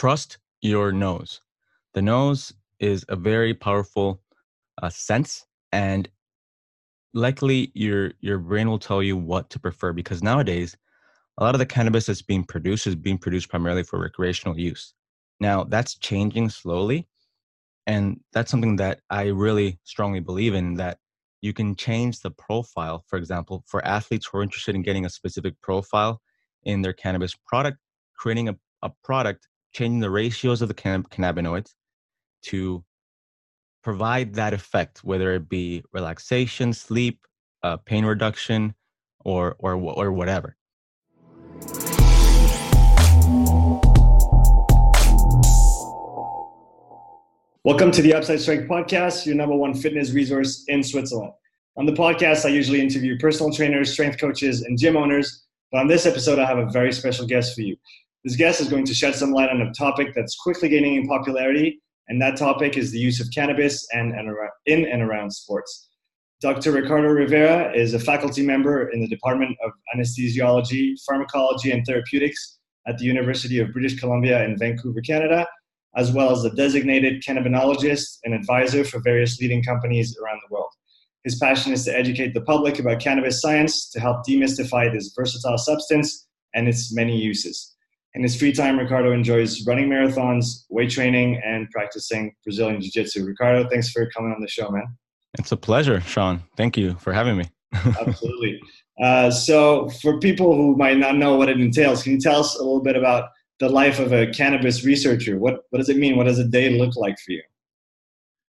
trust your nose. The nose is a very powerful uh, sense, and likely your your brain will tell you what to prefer because nowadays a lot of the cannabis that's being produced is being produced primarily for recreational use. Now that's changing slowly, and that's something that I really strongly believe in. That you can change the profile, for example, for athletes who are interested in getting a specific profile in their cannabis product, creating a, a product, changing the ratios of the cannabinoids to provide that effect, whether it be relaxation, sleep, uh, pain reduction, or or or whatever. Welcome to the Upside Strength Podcast, your number one fitness resource in Switzerland. On the podcast, I usually interview personal trainers, strength coaches, and gym owners. But on this episode, I have a very special guest for you. This guest is going to shed some light on a topic that's quickly gaining in popularity, and that topic is the use of cannabis and, and around, in and around sports. Dr. Ricardo Rivera is a faculty member in the Department of Anesthesiology, Pharmacology, and Therapeutics at the University of British Columbia in Vancouver, Canada, as well as a designated cannabinologist and advisor for various leading companies around the world. His passion is to educate the public about cannabis science to help demystify this versatile substance and its many uses. In his free time, Ricardo enjoys running marathons, weight training, and practicing Brazilian Jiu Jitsu. Ricardo, thanks for coming on the show, man. It's a pleasure, Sean. Thank you for having me. Absolutely. Uh, so, for people who might not know what it entails, can you tell us a little bit about the life of a cannabis researcher? What what does it mean? What does a day look like for you?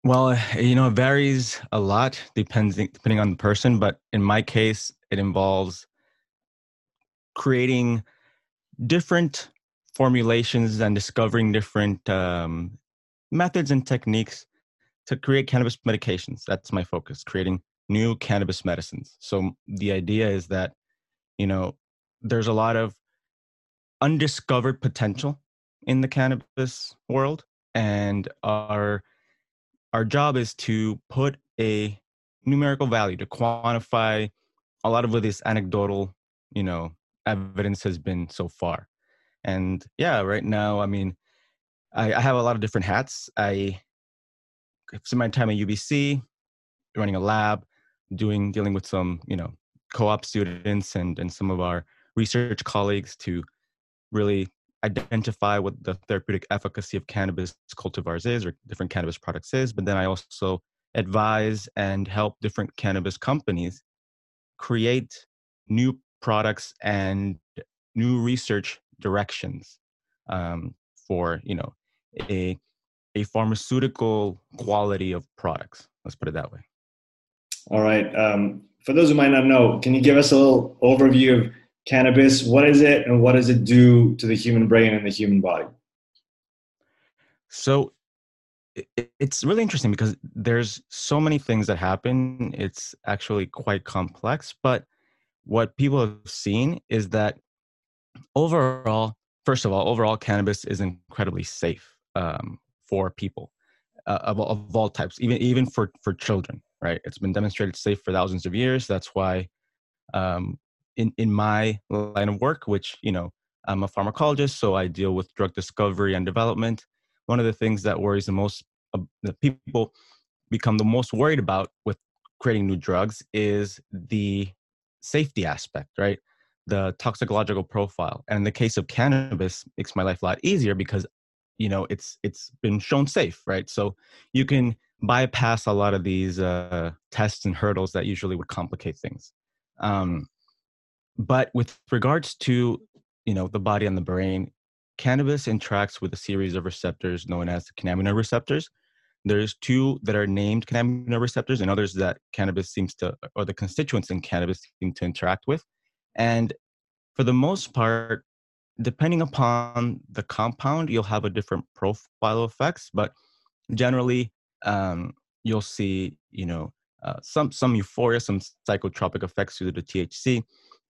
Well, you know, it varies a lot depending depending on the person, but in my case, it involves creating different formulations and discovering different um, methods and techniques to create cannabis medications. That's my focus, creating new cannabis medicines. So the idea is that, you know, there's a lot of undiscovered potential in the cannabis world and our our job is to put a numerical value to quantify a lot of this anecdotal you know evidence has been so far. And yeah right now i mean i, I have a lot of different hats. I spend my time at ubc running a lab doing dealing with some you know co-op students and and some of our research colleagues to really identify what the therapeutic efficacy of cannabis cultivars is or different cannabis products is. But then i also advise and help different cannabis companies create new products and new research directions um, for you know a a pharmaceutical quality of products. Let's put it that way. All right um, for those who might not know can you give us a little overview of cannabis? What is it and what does it do to the human brain and the human body? So it's really interesting because there's so many things that happen. It's actually quite complex but what people have seen is that overall first of all overall cannabis is incredibly safe um, for people uh, of, of all types even even for for children right? It's been demonstrated safe for thousands of years. That's why um, in in my line of work which you know i'm a pharmacologist so i deal with drug discovery and development one of the things that worries the most uh, that people become the most worried about with creating new drugs is the safety aspect right? The toxicological profile. And in the case of cannabis makes my life a lot easier because you know it's it's been shown safe right? So you can bypass a lot of these uh, tests and hurdles that usually would complicate things. Um, but with regards to you know the body and the brain cannabis interacts with a series of receptors known as the cannabinoid receptors there's two that are named cannabinoid receptors and others that cannabis seems to or the constituents in cannabis seem to interact with. And for the most part depending upon the compound you'll have a different profile of effects but generally um, you'll see you know uh, some some euphoria some psychotropic effects due to the thc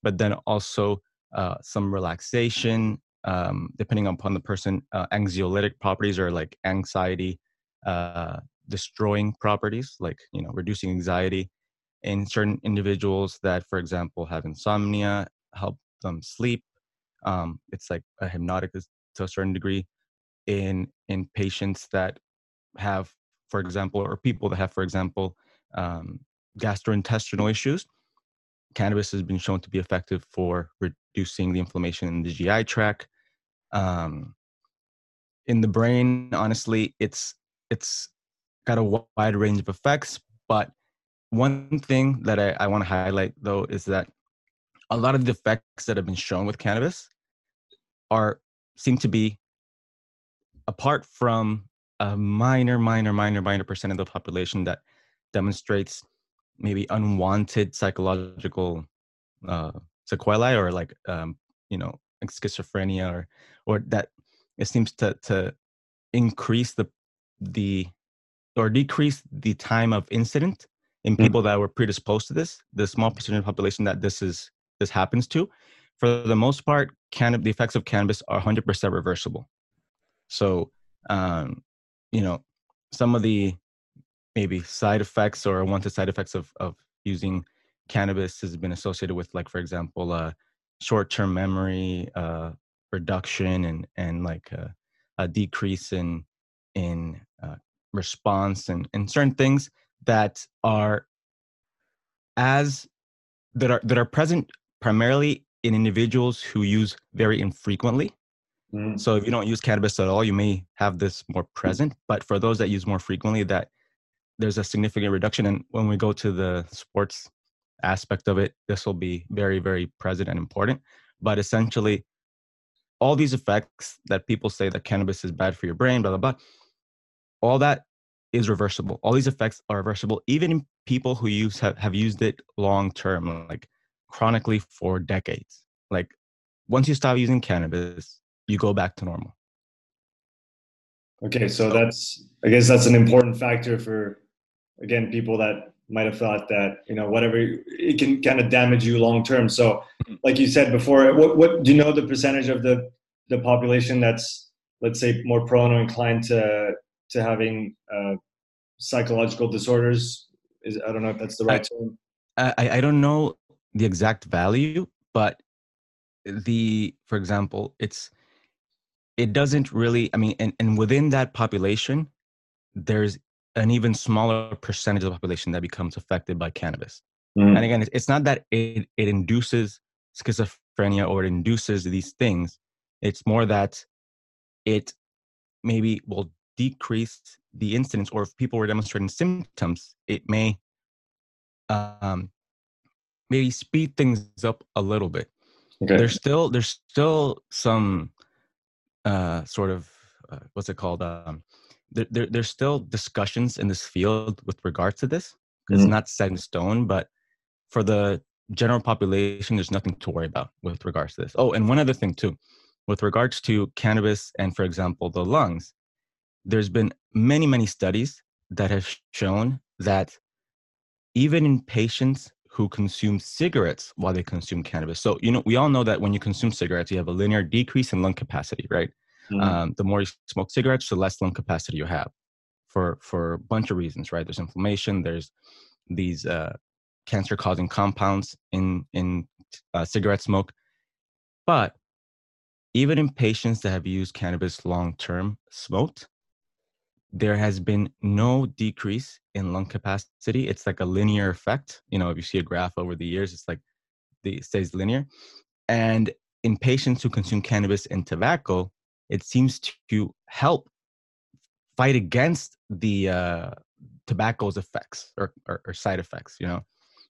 but then also uh, some relaxation, um, depending upon the person, uh, anxiolytic properties or like anxiety uh, destroying properties, like you know reducing anxiety in certain individuals that, for example, have insomnia, help them sleep. Um, it's like a hypnotic to a certain degree. in in patients that have, for example, or people that have, for example, um, gastrointestinal issues. Cannabis has been shown to be effective for reducing the inflammation in the GI tract. Um, in the brain, honestly, it's it's got a wide range of effects. But one thing that I, I want to highlight though is that a lot of the effects that have been shown with cannabis are seem to be apart from a minor, minor, minor, minor percent of the population that demonstrates maybe unwanted psychological uh, sequelae or like um, you know like schizophrenia or or that it seems to to increase the the or decrease the time of incident in hmm. people mm. that were predisposed to this the small percentage of population that this is this happens to for the most part cannabis the effects of cannabis are 100% reversible so um you know some of the maybe side effects or unwanted side effects of of using cannabis has been associated with like for example uh short-term memory uh reduction and and like a, a decrease in in uh, response and and certain things that are as that are that are present primarily in individuals who use very infrequently. Mm. so if you don't use cannabis at all you may have this more present but for those that use more frequently that there's a significant reduction. And when we go to the sports aspect of it this will be very very present and important. But essentially all these effects that people say that cannabis is bad for your brain blah blah blah all that is reversible. All these effects are reversible even in people who use have, have used it long term like chronically for decades. Like once you stop using cannabis you go back to normal. Okay so that's i guess that's an important factor for again people that might have thought that you know whatever it can kind of damage you long term. So mm-hmm. like you said before what what do you know the percentage of the the population that's let's say more prone or inclined to to having uh, psychological disorders is i don't know if that's the right I, term I, I don't know the exact value but the for example it's it doesn't really i mean and, and within that population there's an even smaller percentage of the population that becomes affected by cannabis. Mm. And again, it's not that it, it induces schizophrenia or it induces these things. It's more that it maybe will decrease the incidence, or if people were demonstrating symptoms, it may um, maybe speed things up a little bit. Okay. There's still there's still some uh, sort of uh, what's it called um, there, there, there's still discussions in this field with regards to this. Mm-hmm. It's not set in stone, but for the general population, there's nothing to worry about with regards to this. Oh, and one other thing too, with regards to cannabis and, for example, the lungs, there's been many, many studies that have shown that even in patients who consume cigarettes while they consume cannabis. So, you know, we all know that when you consume cigarettes, you have a linear decrease in lung capacity, right? Mm-hmm. Um, the more you smoke cigarettes, the less lung capacity you have for for a bunch of reasons, right? There's inflammation. There's these uh, cancer-causing compounds in in uh, cigarette smoke. But even in patients that have used cannabis long-term smoked, there has been no decrease in lung capacity. It's like a linear effect. You know, if you see a graph over the years, it's like the, it stays linear. And in patients who consume cannabis and tobacco, it seems to help fight against the uh, tobacco's effects or, or, or, side effects. You know,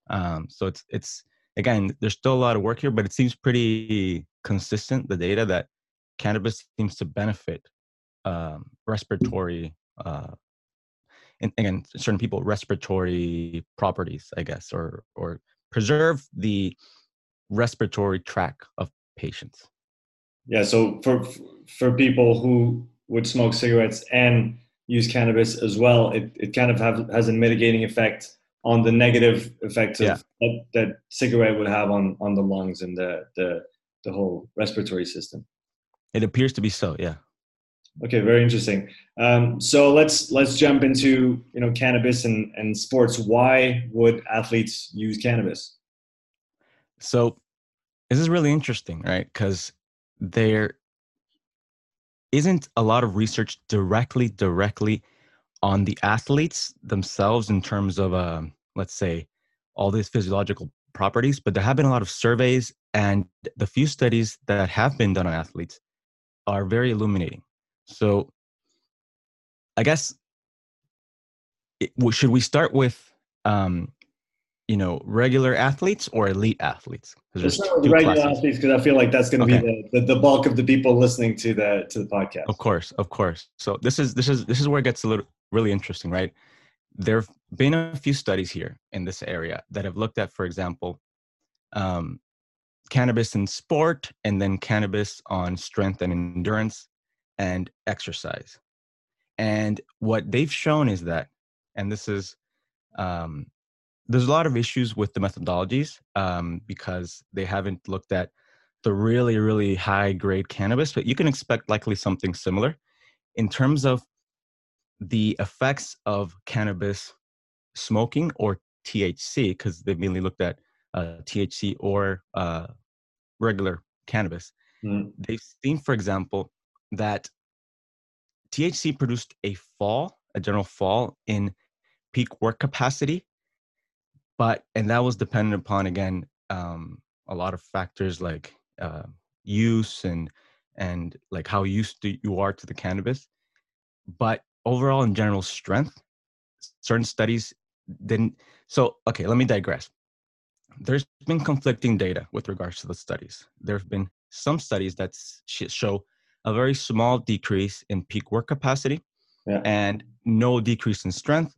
um, so it's it's again there's still a lot of work here, but it seems pretty consistent. The data that cannabis seems to benefit um, respiratory. Uh, and again, certain people respiratory properties, I guess, or or preserve the respiratory tract of patients. Yeah, so for for people who would smoke cigarettes and use cannabis as well, it, it kind of have, has a mitigating effect on the negative effects yeah. that, that cigarette would have on, on the lungs and the, the, the whole respiratory system. It appears to be so, yeah. Okay, very interesting. Um, so let's let's jump into you know cannabis and, and sports. Why would athletes use cannabis? So this is really interesting, right? Because there isn't a lot of research directly directly on the athletes themselves in terms of uh, let's say all these physiological properties but there have been a lot of surveys and the few studies that have been done on athletes are very illuminating so i guess it, should we start with um, you know regular athletes or elite athletes? Let's start with regular classes. athletes because i feel like that's going to okay. be the, the, the, bulk of the people listening to the to the podcast. Of course of course. So this is this is this is where it gets a little really interesting right? There have been a few studies here in this area that have looked at for example um, cannabis in sport and then cannabis on strength and endurance and exercise and what they've shown is that and this is um, there's a lot of issues with the methodologies um, because they haven't looked at the really really high grade cannabis but you can expect likely something similar in terms of the effects of cannabis smoking or thc because they've mainly looked at uh, thc or uh, regular cannabis mm. they've seen for example that thc produced a fall a general fall in peak work capacity but and that was dependent upon again um, a lot of factors like uh, use and and like how used to, you are to the cannabis but overall in general strength certain studies didn't so okay let me digress. There's been conflicting data with regards to the studies. There have been some studies that show a very small decrease in peak work capacity yeah. and no decrease in strength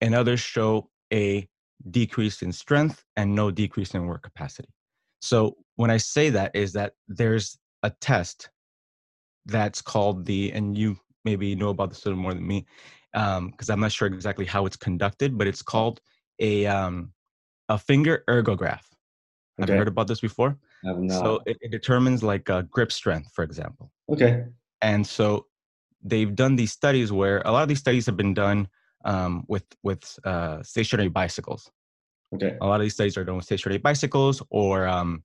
and others show a decrease in strength and no decrease in work capacity. So when I say that is that there's a test that's called the, and you maybe know about this a little more than me, because um, I'm not sure exactly how it's conducted, but it's called a um, a finger ergograph. Have you heard about this before? I have not. So it, it determines like a grip strength, for example. Okay. And so they've done these studies where a lot of these studies have been done um, with with uh, stationary bicycles. Okay. A lot of these studies are done with stationary bicycles or um,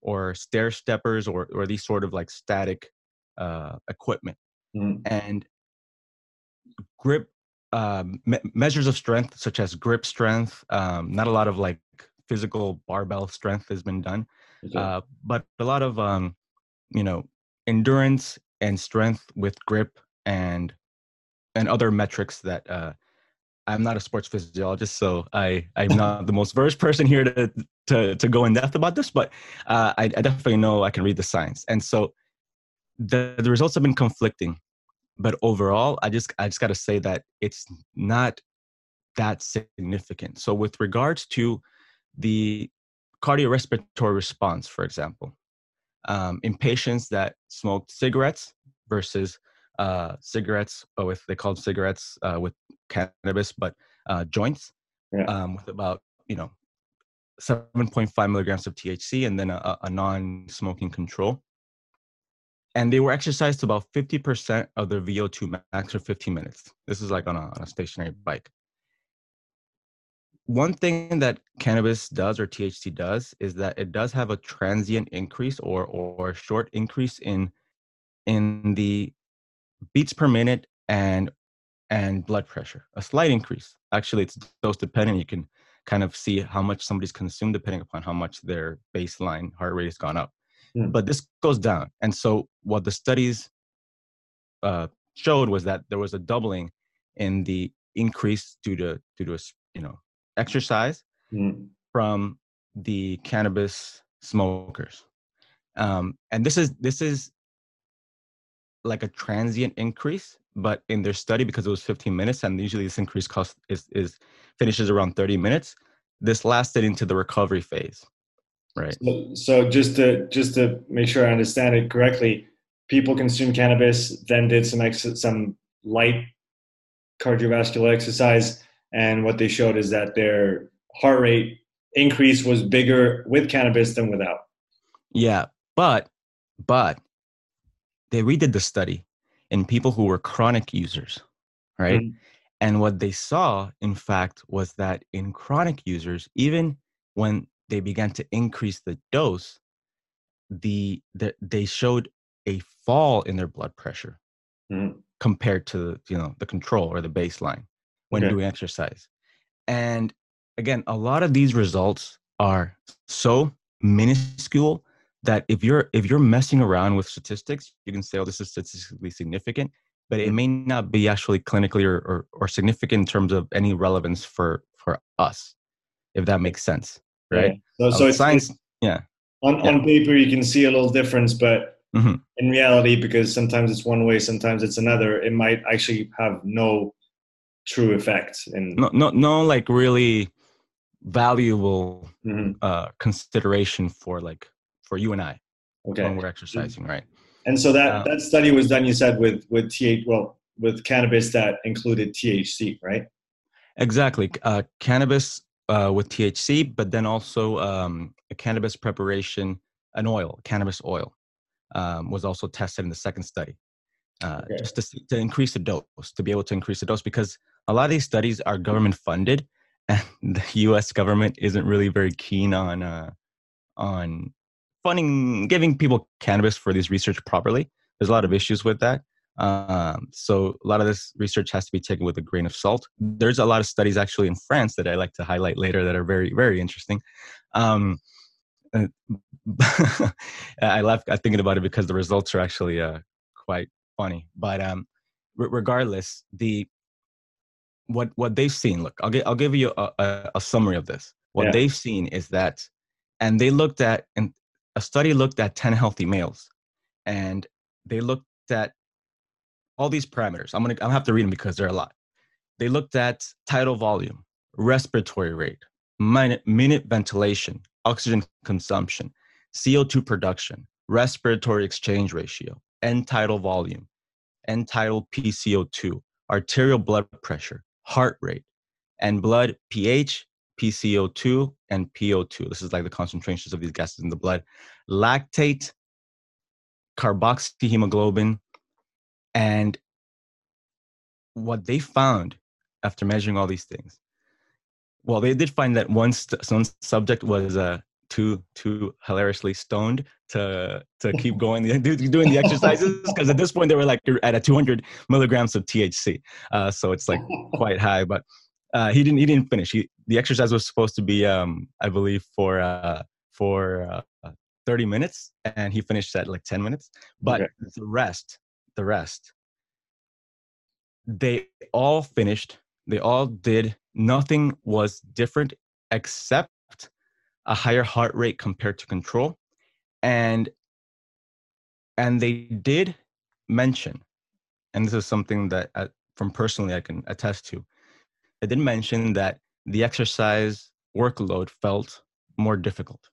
or stair steppers or or these sort of like static uh, equipment. Mm. And grip um, me- measures of strength, such as grip strength, um, not a lot of like physical barbell strength has been done, okay. uh, but a lot of um, you know endurance and strength with grip and and other metrics that uh, I'm not a sports physiologist, so I I'm not the most versed person here to to to go in depth about this, but uh, I, I, definitely know I can read the science, and so the the results have been conflicting. But overall, I just I just got to say that it's not that significant. So with regards to the cardiorespiratory response, for example, um, in patients that smoked cigarettes versus uh, cigarettes oh, with they called cigarettes uh, with cannabis, but uh, joints yeah. um, with about you know 7.5 milligrams of THC and then a, a non-smoking control. And they were exercised to about 50% of their VO2 max for 15 minutes. This is like on a, on a stationary bike. One thing that cannabis does or THC does is that it does have a transient increase or or short increase in in the beats per minute and and blood pressure a slight increase. Actually it's dose dependent. You can kind of see how much somebody's consumed depending upon how much their baseline heart rate has gone up. Mm. but this goes down. And so what the studies uh, showed was that there was a doubling in the increase due to due to a, you know exercise mm. from the cannabis smokers um, and this is this is like a transient increase, but in their study, because it was 15 minutes, and usually this increase cost is, is finishes around 30 minutes, this lasted into the recovery phase. Right. So, so just to just to make sure I understand it correctly, people consumed cannabis, then did some ex- some light cardiovascular exercise, and what they showed is that their heart rate increase was bigger with cannabis than without. Yeah, but but they redid the study in people who were chronic users, right? Mm-hmm. And what they saw, in fact, was that in chronic users, even when they began to increase the dose, the, the they showed a fall in their blood pressure mm-hmm. compared to you know the control or the baseline when okay. doing exercise. And again, a lot of these results are so minuscule that if you're if you're messing around with statistics, you can say, "Oh, this is statistically significant," but it may not be actually clinically or, or, or significant in terms of any relevance for for us, if that makes sense, right? Yeah. So, so it's science. Yeah. On yeah. on paper, you can see a little difference, but mm-hmm. in reality, because sometimes it's one way, sometimes it's another, it might actually have no true effect. And no, no, no, like really valuable mm-hmm. uh, consideration for like for you and I okay. when we're exercising, right? And so that um, that study was done, you said, with with TH, well, with cannabis that included THC, right? Exactly, uh, cannabis uh, with THC, but then also um, a cannabis preparation, an oil, cannabis oil, um, was also tested in the second study, uh, okay. just to, to increase the dose, to be able to increase the dose, because a lot of these studies are government funded, and the U.S. government isn't really very keen on uh, on funding, giving people cannabis for these research properly. There's a lot of issues with that. Um, so a lot of this research has to be taken with a grain of salt. There's a lot of studies actually in France that I like to highlight later that are very, very interesting. Um, I left I thinking about it because the results are actually uh, quite funny. But um, regardless, the what what they've seen. Look, I'll get I'll give you a, a, a summary of this. What yeah. they've seen is that, and they looked at and a study looked at ten healthy males, and they looked at all these parameters. I'm gonna I'm gonna have to read them because there are a lot. They looked at tidal volume, respiratory rate, minute, minute ventilation, oxygen consumption, CO2 production, respiratory exchange ratio, end tidal volume, end tidal PCO2, arterial blood pressure, heart rate, and blood pH, PCO2, and PO2. This is like the concentrations of these gases in the blood. Lactate, carboxyhemoglobin, and what they found after measuring all these things, well, they did find that one, st- one subject was uh, too too hilariously stoned to to keep going doing the exercises because at this point they were like at a 200 milligrams of THC, uh, so it's like quite high. But uh, he didn't he didn't finish. He, the exercise was supposed to be, um, I believe, for uh, for uh, 30 minutes, and he finished at like 10 minutes. But okay. the rest, the rest, they all finished. They all did. Nothing was different except a higher heart rate compared to control and and they did mention and this is something that I, uh, from personally i can attest to they did mention that the exercise workload felt more difficult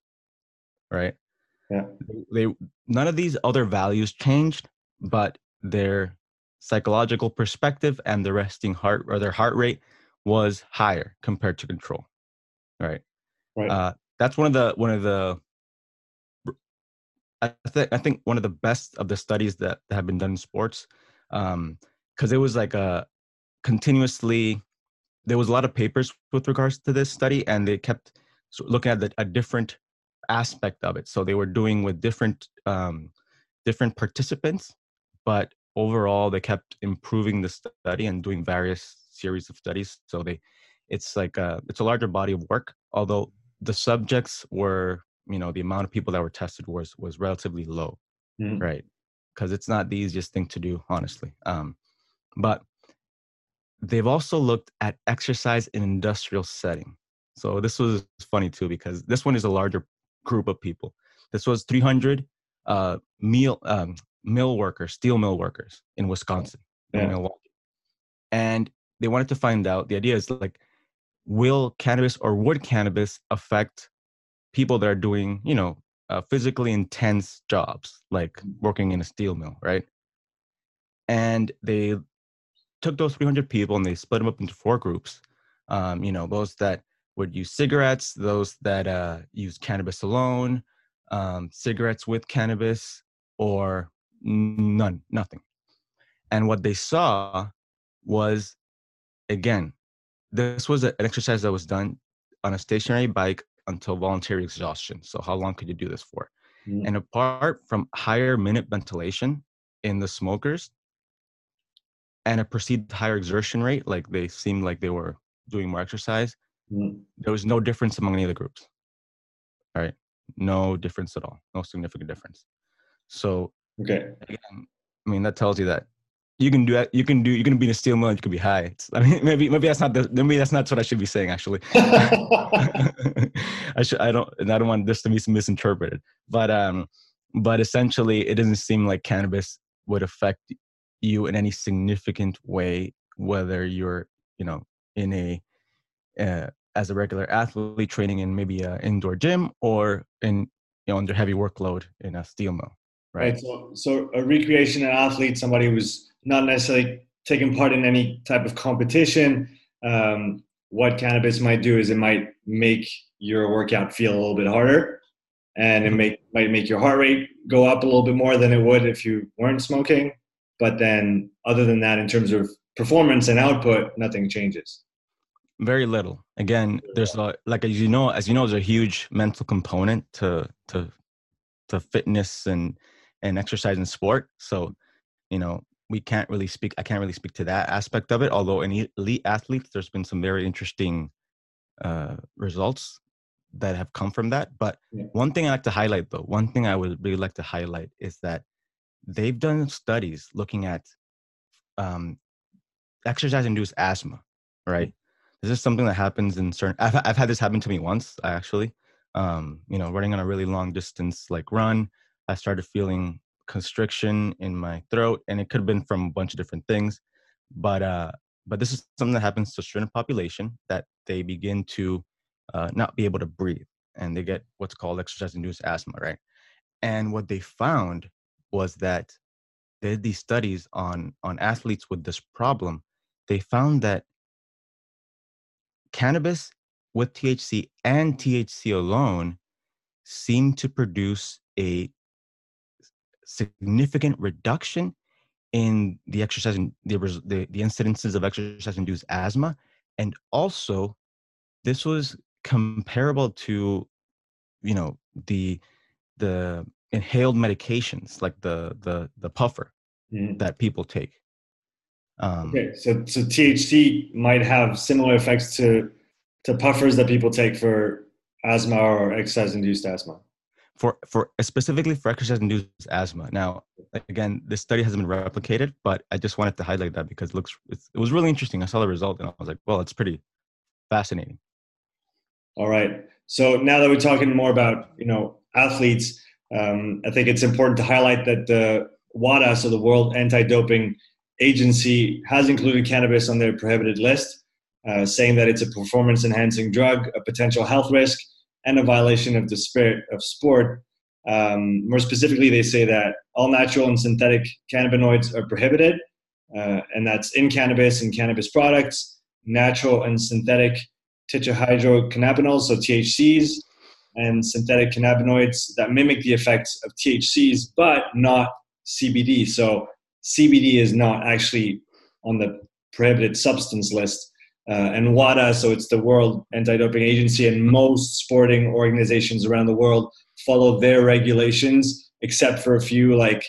right? Yeah. They none of these other values changed but their psychological perspective and the resting heart or their heart rate was higher compared to control right, right. Uh, that's one of the one of the I think I think one of the best of the studies that, have been done in sports, because um, it was like a continuously. There was a lot of papers with regards to this study, and they kept looking at the, a different aspect of it. So they were doing with different um, different participants, but overall they kept improving the study and doing various series of studies. So they, it's like a, it's a larger body of work. Although the subjects were you know the amount of people that were tested was was relatively low mm. right? Because it's not the easiest thing to do honestly um, but they've also looked at exercise in industrial setting. So this was funny too because this one is a larger group of people. This was 300 uh, meal um, mill workers steel mill workers in wisconsin yeah. in milwaukee. And they wanted to find out the idea is like will cannabis or would cannabis affect people that are doing, you know, uh, physically intense jobs like mm. working in a steel mill, right? And they took those 300 people and they split them up into four groups. Um, you know, those that would use cigarettes, those that uh, use cannabis alone, um, cigarettes with cannabis, or none, nothing. And what they saw was, again, this was an exercise that was done on a stationary bike until voluntary exhaustion. So, how long could you do this for? Mm. And apart from higher minute ventilation in the smokers, and a perceived higher exertion rate, like they seemed like they were doing more exercise, Mm. there was no difference among any of the groups. All right, no difference at all, no significant difference. So Okay. again, I mean that tells you that you can do that. You can do. You can be in a steel mill. and You can be high. It's, I mean, maybe maybe that's not the. Maybe that's not what I should be saying. Actually, I should. I don't. And I don't want this to be misinterpreted. But um, but essentially, it doesn't seem like cannabis would affect you in any significant way, whether you're you know in a uh, as a regular athlete training in maybe an indoor gym or in you know under heavy workload in a steel mill. Right. right. So, so a recreational athlete, somebody who's not necessarily taking part in any type of competition. Um, what cannabis might do is it might make your workout feel a little bit harder, and it make, might make your heart rate go up a little bit more than it would if you weren't smoking. But then, other than that, in terms of performance and output, nothing changes. very little again there's a like as you know as you know there's a huge mental component to to to fitness and and exercise and sport so you know we can't really speak i can't really speak to that aspect of it although in elite athletes there's been some very interesting uh results that have come from that but Yeah. one thing i like to highlight though one thing i would really like to highlight is that they've done studies looking at um exercise induced asthma right? This is something that happens in certain I've, I've had this happen to me once actually. Um you know running on a really long distance like run i started feeling constriction in my throat and it could have been from a bunch of different things but uh but this is something that happens to certain population that they begin to uh, not be able to breathe and they get what's called exercise induced asthma right? And what they found was that they did these studies on on athletes with this problem. They found that cannabis with THC and THC alone seem to produce a significant reduction in the exercise and the, the the incidences of exercise induced asthma and also this was comparable to you know the the inhaled medications like the the the puffer Mhm. that people take um Okay, so so THC might have similar effects to to puffers that people take for asthma or exercise-induced asthma. For for specifically for exercise induced asthma. Now, again, this study hasn't been replicated, but I just wanted to highlight that because it looks it was really interesting. I saw the result and I was like, well, it's pretty fascinating. All right. So now that we're talking more about you know athletes, um, I think it's important to highlight that the WADA, so the World Anti-Doping Agency, has included cannabis on their prohibited list, uh, saying that it's a performance-enhancing drug, a potential health risk, and a violation of the spirit of sport. Um, more specifically, they say that all natural and synthetic cannabinoids are prohibited, uh, and that's in cannabis and cannabis products, natural and synthetic tetrahydrocannabinols, so THCs, and synthetic cannabinoids that mimic the effects of THCs, but not CBD. So CBD is not actually on the prohibited substance list. Uh, and WADA, so it's the World Anti-Doping Agency, and most sporting organizations around the world follow their regulations, except for a few like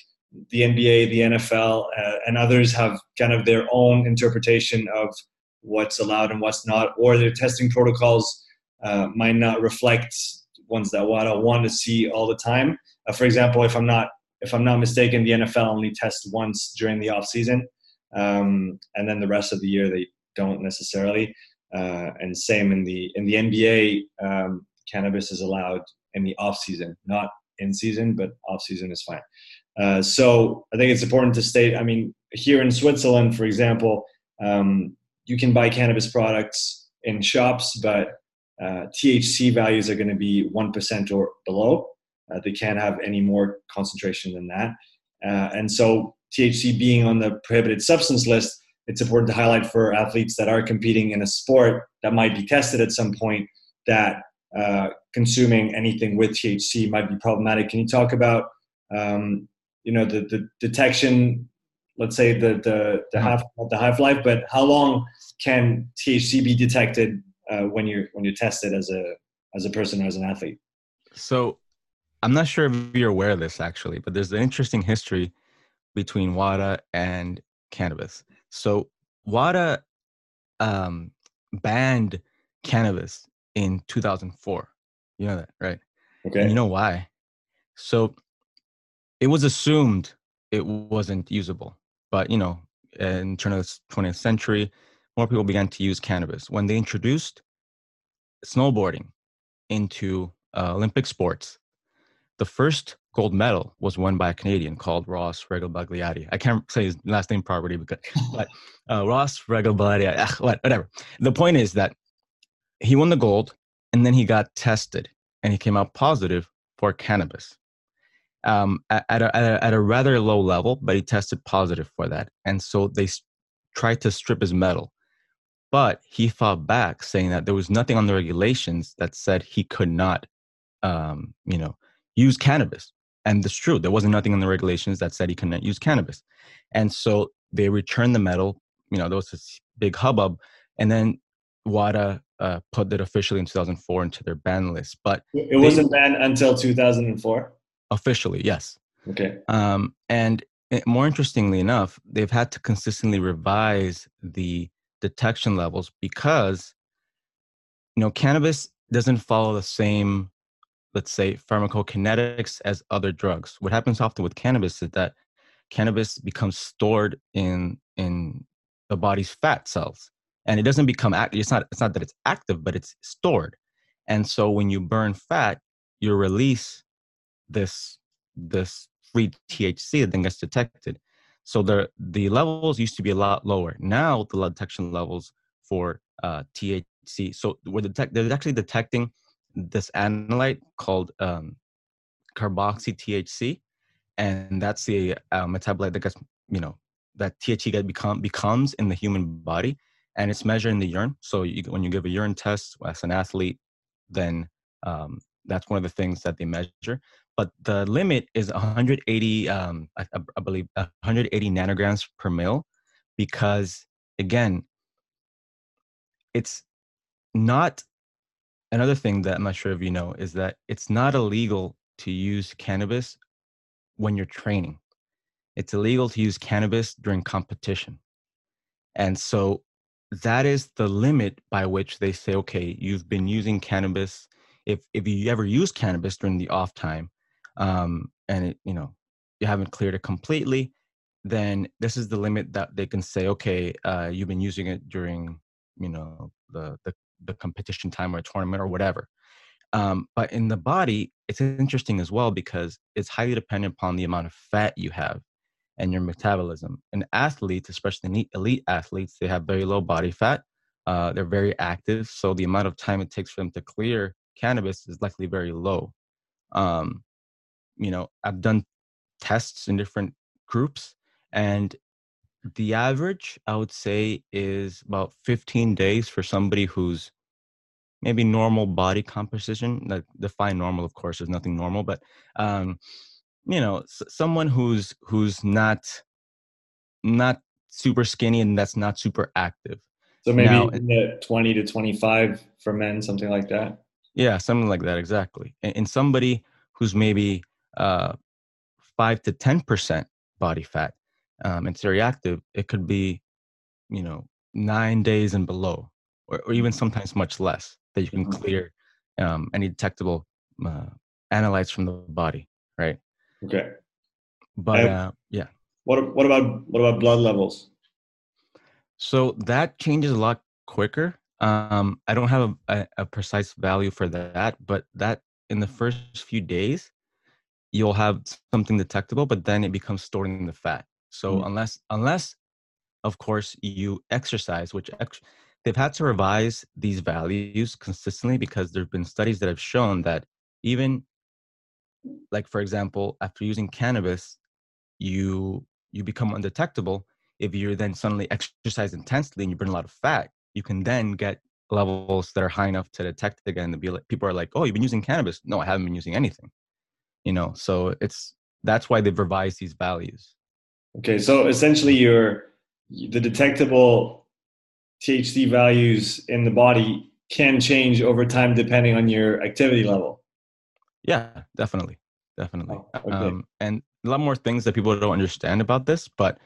the NBA, the NFL, uh, and others have kind of their own interpretation of what's allowed and what's not, or their testing protocols uh, might not reflect ones that WADA want to see all the time. Uh, for example, if I'm not if I'm not mistaken, the NFL only tests once during the off season, um, and then the rest of the year they don't necessarily. Uh, and same in the in the NBA, um, cannabis is allowed in the off season, not in season, but off season is fine. Uh, so I think it's important to state. I mean, here in Switzerland, for example, um, you can buy cannabis products in shops, but uh, THC values are going to be one percent or below. Uh, they can't have any more concentration than that. Uh, and so, THC being on the prohibited substance list, it's important to highlight for athletes that are competing in a sport that might be tested at some point that uh, consuming anything with THC might be problematic. Can you talk about, um, you know, the, the detection? Let's say the the the half the half life, but how long can THC be detected uh, when you're when you're tested as a as a person or as an athlete? So I'm not sure if you're aware of this actually, but there's an interesting history between WADA and cannabis. So WADA um, banned cannabis in 2004. You know that, right? Okay. And you know why? So it was assumed it wasn't usable, but you know, in turn of the 20th century, more people began to use cannabis. When they introduced snowboarding into uh, Olympic sports, the first gold medal was won by a Canadian called Ross Regalbugliati. I can't say his last name properly, because, but uh, Ross Regalbugliati, ah, whatever. The point is that he won the gold and then he got tested and he came out positive for cannabis um, at, at, a, at, a, at a rather low level, but he tested positive for that. And so they s- tried to strip his medal. But he fought back, saying that there was nothing on the regulations that said he could not, um, you know, use cannabis. And it's true, there wasn't nothing in the regulations that said he couldn't use cannabis. And so they returned the medal. You know, there was this big hubbub. And then WADA uh, put it officially in 2004 into their ban list. But it wasn't banned until 2004? Officially, yes. Okay. Um, and it, more interestingly enough, they've had to consistently revise the detection levels because you know cannabis doesn't follow the same let's say pharmacokinetics as other drugs what happens often with cannabis is that cannabis becomes stored in in the body's fat cells and it doesn't become active it's not it's not that it's active but it's stored and so when you burn fat you release this this free thc that then gets detected so the the levels used to be a lot lower. Now the detection levels for uh, THC. So we're detect they're actually detecting this analyte called um, carboxy THC, and that's the uh, metabolite that gets you know that THC get become becomes in the human body, and it's measured in the urine. So you, when you give a urine test as an athlete, then um, that's one of the things that they measure but the limit is 180 um, I, I, believe 180 nanograms per mil because again it's not another thing that i'm not sure if you know is that it's not illegal to use cannabis when you're training. It's illegal to use cannabis during competition. And so that is the limit by which they say okay you've been using cannabis. If if you ever use cannabis during the off time um, and it, you know you haven't cleared it completely, then this is the limit that they can say, okay, uh, you've been using it during you know the the, the competition time or a tournament or whatever. Um, but in the body, it's interesting as well because it's highly dependent upon the amount of fat you have and your metabolism. And athletes, especially elite athletes, they have very low body fat. Uh, they're very active, so the amount of time it takes for them to clear cannabis is likely very low. Um, you know i've done tests in different groups and the average i would say is about 15 days for somebody who's maybe normal body composition like define normal of course there's nothing normal but um you know s- someone who's who's not not super skinny and that's not super active. So maybe now, in the 20 to 25 for men something like that? Yeah something like that exactly. And, and somebody who's maybe uh, five to ten percent body fat um, and very active, it could be, you know, nine days and below, or, or even sometimes much less that you can mm-hmm. clear um, any detectable uh, analytes from the body, right? Okay. But uh, yeah. What what about what about blood levels? So that changes a lot quicker. Um, I don't have a, a, a precise value for that, but that in the first few days, you'll have something detectable, but then it becomes stored in the fat. So mm. unless unless of course you exercise, which ex- they've had to revise these values consistently because there've been studies that have shown that even like for example, after using cannabis, you you become undetectable. If you're then suddenly exercise intensely and you burn a lot of fat, you can then get levels that are high enough to detect again. to be like, people are like, "Oh, you've been using cannabis?" No, I haven't been using anything you know so it's that's why they've revised these values okay so essentially your the detectable thc values in the body can change over time depending on your activity level yeah definitely definitely oh, okay. um, and a lot more things that people don't understand about this but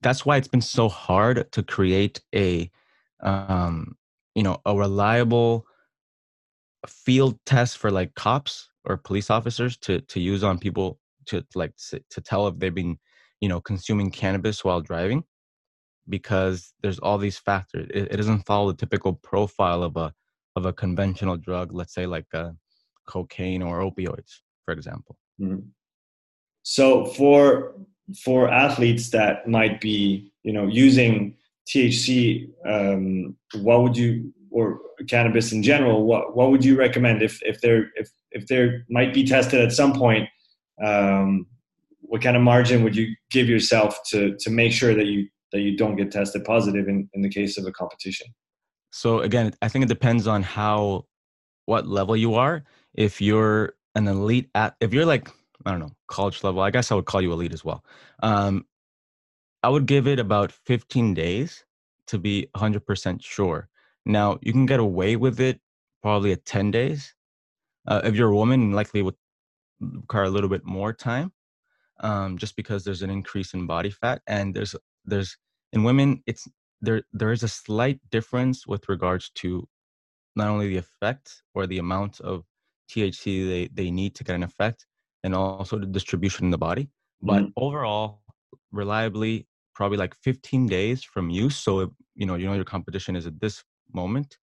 that's why it's been so hard to create a um, you know a reliable field test for like cops or police officers to to use on people to like to tell if they've been you know consuming cannabis while driving because there's all these factors it, it doesn't follow the typical profile of a of a conventional drug let's say like uh, cocaine or opioids for example mm-hmm. so for for athletes that might be you know using THC, um, what would you or cannabis in general? What what would you recommend if if there if if there might be tested at some point? Um, what kind of margin would you give yourself to to make sure that you that you don't get tested positive in in the case of a competition? So again, I think it depends on how what level you are. If you're an elite at if you're like I don't know, college level. I guess I would call you elite as well. Um, I would give it about 15 days to be 100% sure. Now, you can get away with it probably at 10 days. Uh, if you're a woman, likely would require a little bit more time, um, just because there's an increase in body fat, and there's there's in women, it's there there is a slight difference with regards to not only the effect or the amount of THC they, they need to get an effect, and also the distribution in the body. But mm overall, reliably, probably like 15 days from use. So, if, you know, you know your competition is at this moment,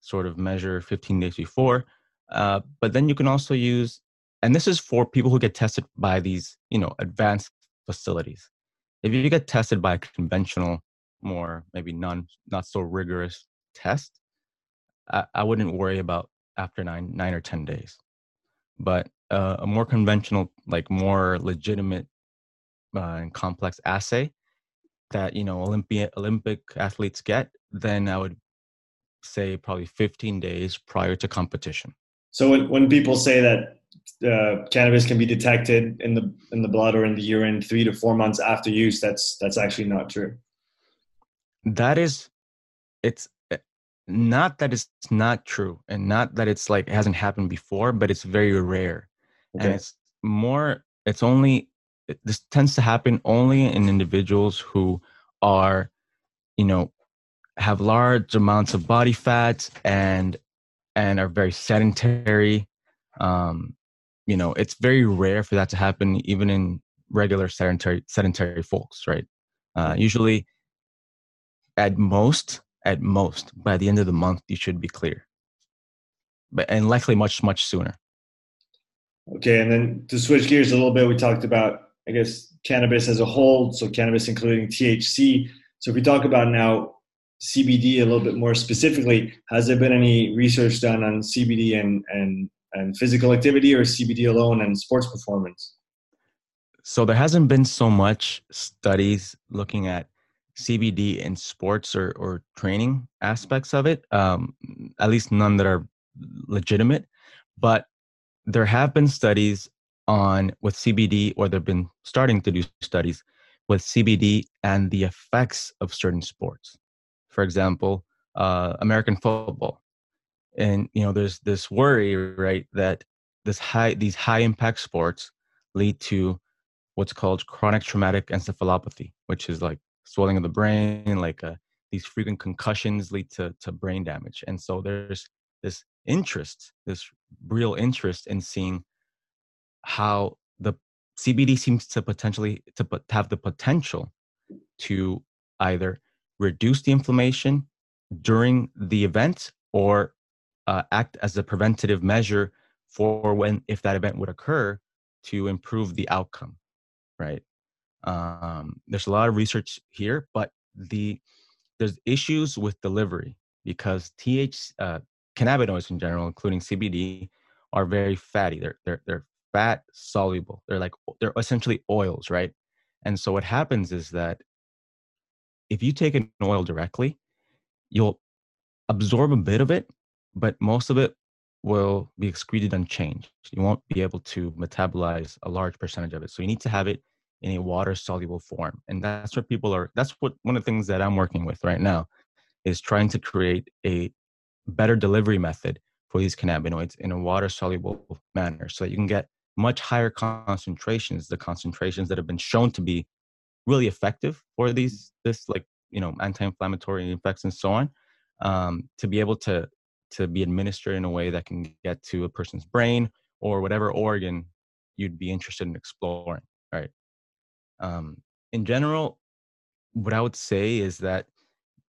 sort of measure 15 days before. Uh, but then you can also use, and this is for people who get tested by these, you know, advanced facilities. If you get tested by a conventional, more maybe non not so rigorous test, I, I wouldn't worry about after nine nine or ten days. But uh, a more conventional, like more legitimate uh, and complex assay that you know Olympic Olympic athletes get, then I would say probably 15 days prior to competition. So when, when people say that uh, cannabis can be detected in the in the blood or in the urine three to four months after use, that's that's actually not true. That is, it's not that it's not true, and not that it's like it hasn't happened before, but it's very rare okay. and it's more it's only this tends to happen only in individuals who are you know have large amounts of body fat and and are very sedentary um you know it's very rare for that to happen even in regular sedentary sedentary folks right? Uh usually at most at most by the end of the month you should be clear. But and likely much much sooner. Okay, and then to switch gears a little bit, we talked about, I guess, cannabis as a whole, so cannabis including THC. So if we talk about now CBD a little bit more specifically, has there been any research done on CBD and and and physical activity or CBD alone and sports performance? So there hasn't been so much studies looking at CBD in sports or, or training aspects of it, um, at least none that are legitimate. But there have been studies on with CBD, or they've been starting to do studies with CBD and the effects of certain sports. For example, uh, American football, and you know, there's this worry, right, that this high these high impact sports lead to what's called chronic traumatic encephalopathy, which is like swelling of the brain, like uh, these frequent concussions lead to to brain damage, and so there's this interest, this real interest in seeing how the CBD seems to potentially to have the potential to either reduce the inflammation during the event or uh, act as a preventative measure for when if that event would occur to improve the outcome right um, there's a lot of research here but the there's issues with delivery because th uh, cannabinoids in general, including CBD, are very fatty. They're they're they're fat soluble. They're like they're essentially oils, right? And so what happens is that if you take an oil directly, you'll absorb a bit of it, but most of it will be excreted unchanged. You won't be able to metabolize a large percentage of it. So you need to have it in a water soluble form. And that's what people are that's what one of the things that I'm working with right now is trying to create a better delivery method for these cannabinoids in a water soluble manner so that you can get much higher concentrations, the concentrations that have been shown to be really effective for these this like you know anti-inflammatory effects and so on um, to be able to to be administered in a way that can get to a person's brain or whatever organ you'd be interested in exploring right? Um, in general what i would say is that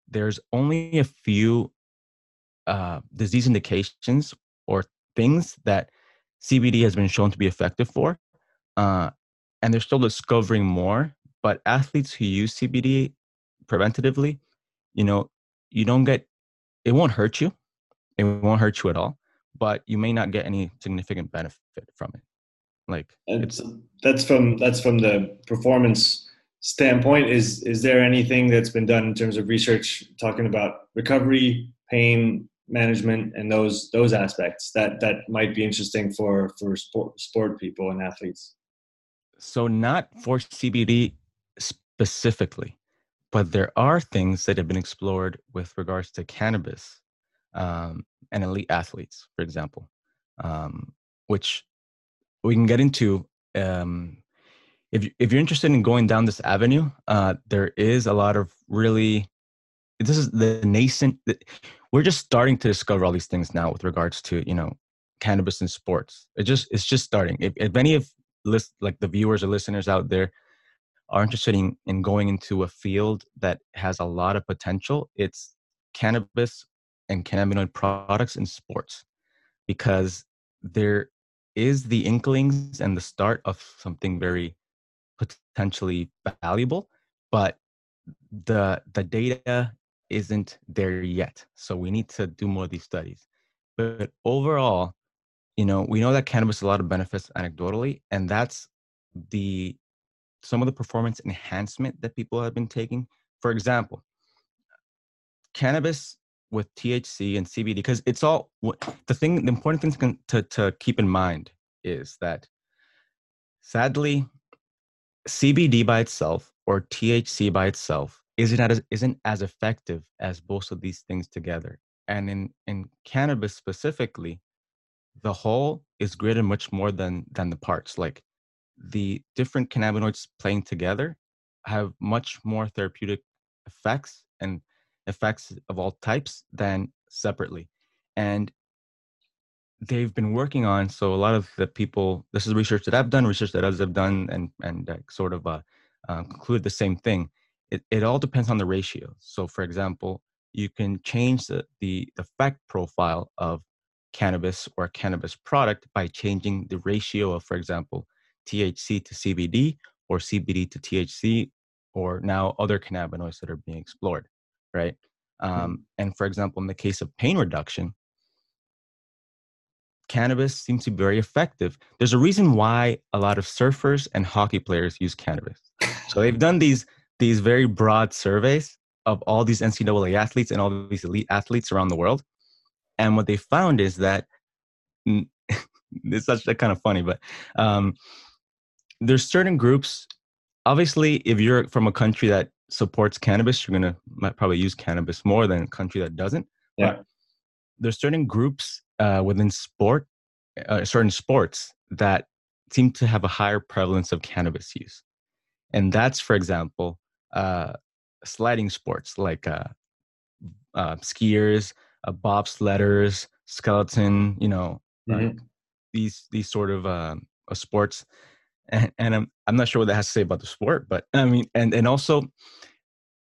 there's only a few uh, disease indications or things that cbd has been shown to be effective for uh, and they're still discovering more but athletes who use cbd preventatively you know you don't get it won't hurt you it won't hurt you at all but you may not get any significant benefit from it. Like it's that's from that's from the performance standpoint. Is is there anything that's been done in terms of research talking about recovery pain management and those those aspects that that might be interesting for for sport sport people and athletes? So not for cbd specifically but there are things that have been explored with regards to cannabis um, and elite athletes, for example, um, which we can get into. Um, if if you're interested in going down this avenue, uh, there is a lot of really. This is the nascent. We're just starting to discover all these things now with regards to you know cannabis and sports. It just it's just starting. If, if any of list like the viewers or listeners out there are interested in, in going into a field that has a lot of potential, it's cannabis and cannabinoid products in sports because there is the inklings and the start of something very potentially valuable but the the data isn't there yet. So we need to do more of these studies. But overall you know we know that cannabis a lot of benefits anecdotally and that's the some of the performance enhancement that people have been taking. For example cannabis with THC and CBD because it's all the thing. The important thing to, to keep in mind is that sadly, CBD by itself or THC by itself isn't as isn't as effective as both of these things together. And in in cannabis specifically, the whole is greater much more than than the parts. Like the different cannabinoids playing together have much more therapeutic effects and effects of all types than separately. And they've been working on so a lot of the people this is research that i've done research that others have done and and uh, sort of uh, uh, conclude the same thing. It, it all depends on the ratio. So for example you can change the, the effect profile of cannabis or cannabis product by changing the ratio of for example thc to cbd or cbd to thc or now other cannabinoids that are being explored right? Mm-hmm. Um, and for example, in the case of pain reduction, cannabis seems to be very effective. There's a reason why a lot of surfers and hockey players use cannabis. So they've done these these very broad surveys of all these NCAA athletes and all these elite athletes around the world, and what they found is that it's actually kind of funny, but um, there's certain groups. Obviously, if you're from a country that supports cannabis, you're gonna might probably use cannabis more than a country that doesn't. Yeah. But there's certain groups uh, within sport, uh, certain sports that seem to have a higher prevalence of cannabis use, and that's, for example, uh, sliding sports like uh, uh, skiers, uh, bobsledders, skeleton. You know, mm-hmm. these these sort of um, sports and, and I'm I'm not sure what that has to say about the sport, but I mean, and and also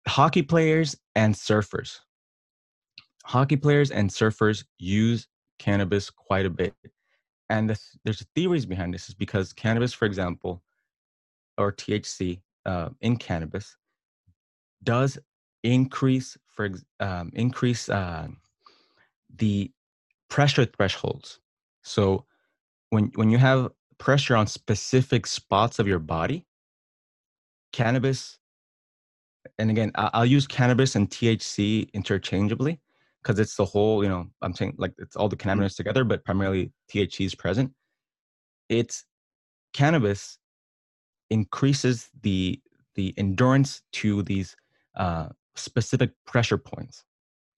hockey players and surfers. Hockey players and surfers use cannabis quite a bit, and the, there's theories behind this. Is because cannabis, for example, or THC uh, in cannabis, does increase for um, increase uh, the pressure thresholds. So when when you have pressure on specific spots of your body, cannabis, and again, I'll use cannabis and THC interchangeably because it's the whole, you know, I'm saying like it's all the mm-hmm. cannabinoids together, but primarily THC is present. It's cannabis increases the the endurance to these uh, specific pressure points,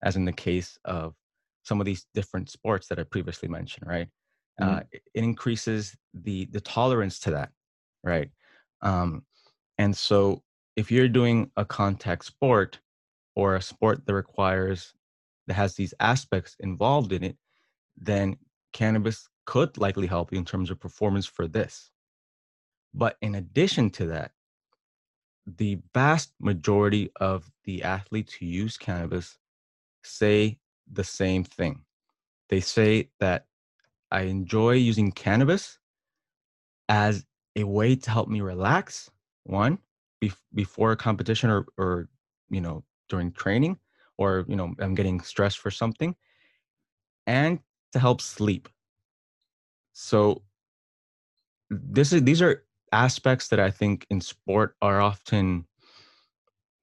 as in the case of some of these different sports that I previously mentioned, right? Mm-hmm. uh, it increases the the tolerance to that right um, and so if you're doing a contact sport or a sport that requires that has these aspects involved in it, then cannabis could likely help you in terms of performance for this. But in addition to that, the vast majority of the athletes who use cannabis say the same thing. They say that I enjoy using cannabis as a way to help me relax, one, before a competition or, or, you know, during training, or, you know, I'm getting stressed for something, and to help sleep. So this is these are aspects that I think in sport are often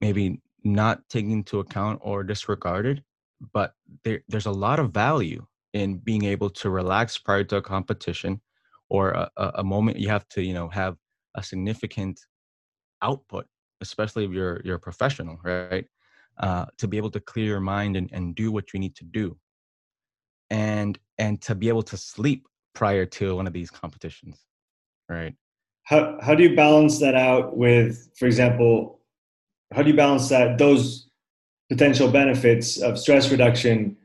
maybe not taken into account or disregarded, but there, there's a lot of value in being able to relax prior to a competition or a, a moment you have to, you know, have a significant output, especially if you're you're a professional, right? Uh, to be able to clear your mind and, and do what you need to do, and and to be able to sleep prior to one of these competitions, right? how how do you balance that out with, for example, how do you balance that those potential benefits of stress reduction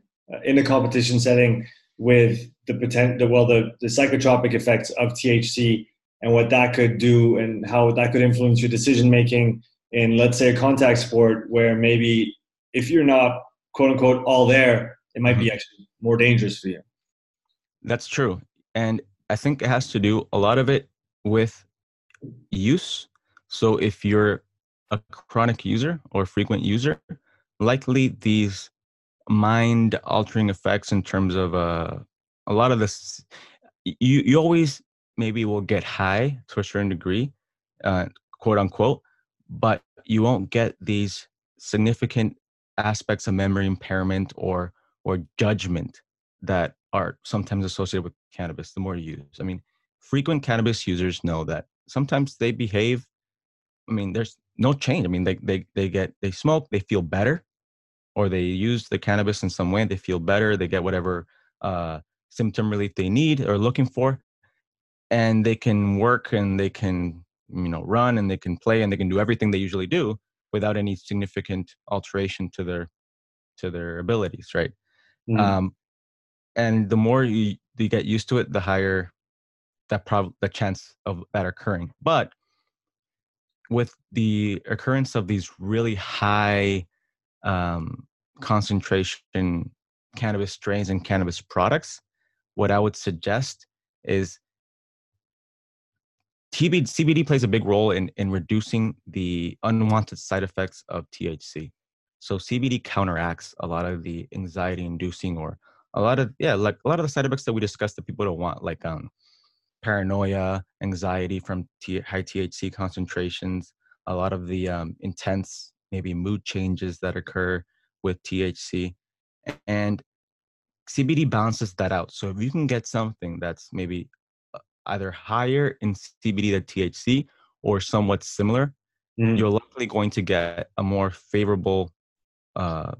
in a competition setting with the potential, well, the, the psychotropic effects of THC and what that could do and how that could influence your decision making in, let's say, a contact sport where maybe if you're not quote unquote all there, it might be mm-hmm. actually more dangerous for you. That's true. And I think it has to do a lot of it with use. So if you're a chronic user or frequent user, likely these mind altering effects in terms of uh, a lot of this, you, you always maybe will get high to a certain degree, uh, quote unquote, but you won't get these significant aspects of memory impairment or or judgment that are sometimes associated with cannabis the more you use. I mean, frequent cannabis users know that sometimes they behave i mean there's no change i mean they they they get they smoke they feel better or they use the cannabis in some way they feel better they get whatever uh, symptom relief they need or looking for and they can work and they can you know run and they can play and they can do everything they usually do without any significant alteration to their to their abilities right mm. um and the more you you get used to it the higher that prob the chance of that occurring. But with the occurrence of these really high um, concentration cannabis strains and cannabis products, what I would suggest is CBD plays a big role in, in reducing the unwanted side effects of THC. So CBD counteracts a lot of the anxiety inducing or a lot of yeah like a lot of the side effects that we discussed that people don't want like um paranoia, anxiety from T- high THC concentrations, a lot of the um, intense, maybe mood changes that occur with THC. And CBD balances that out. So if you can get something that's maybe uh, either higher in CBD than THC or somewhat similar, mm. you're likely going to get a more favorable uh,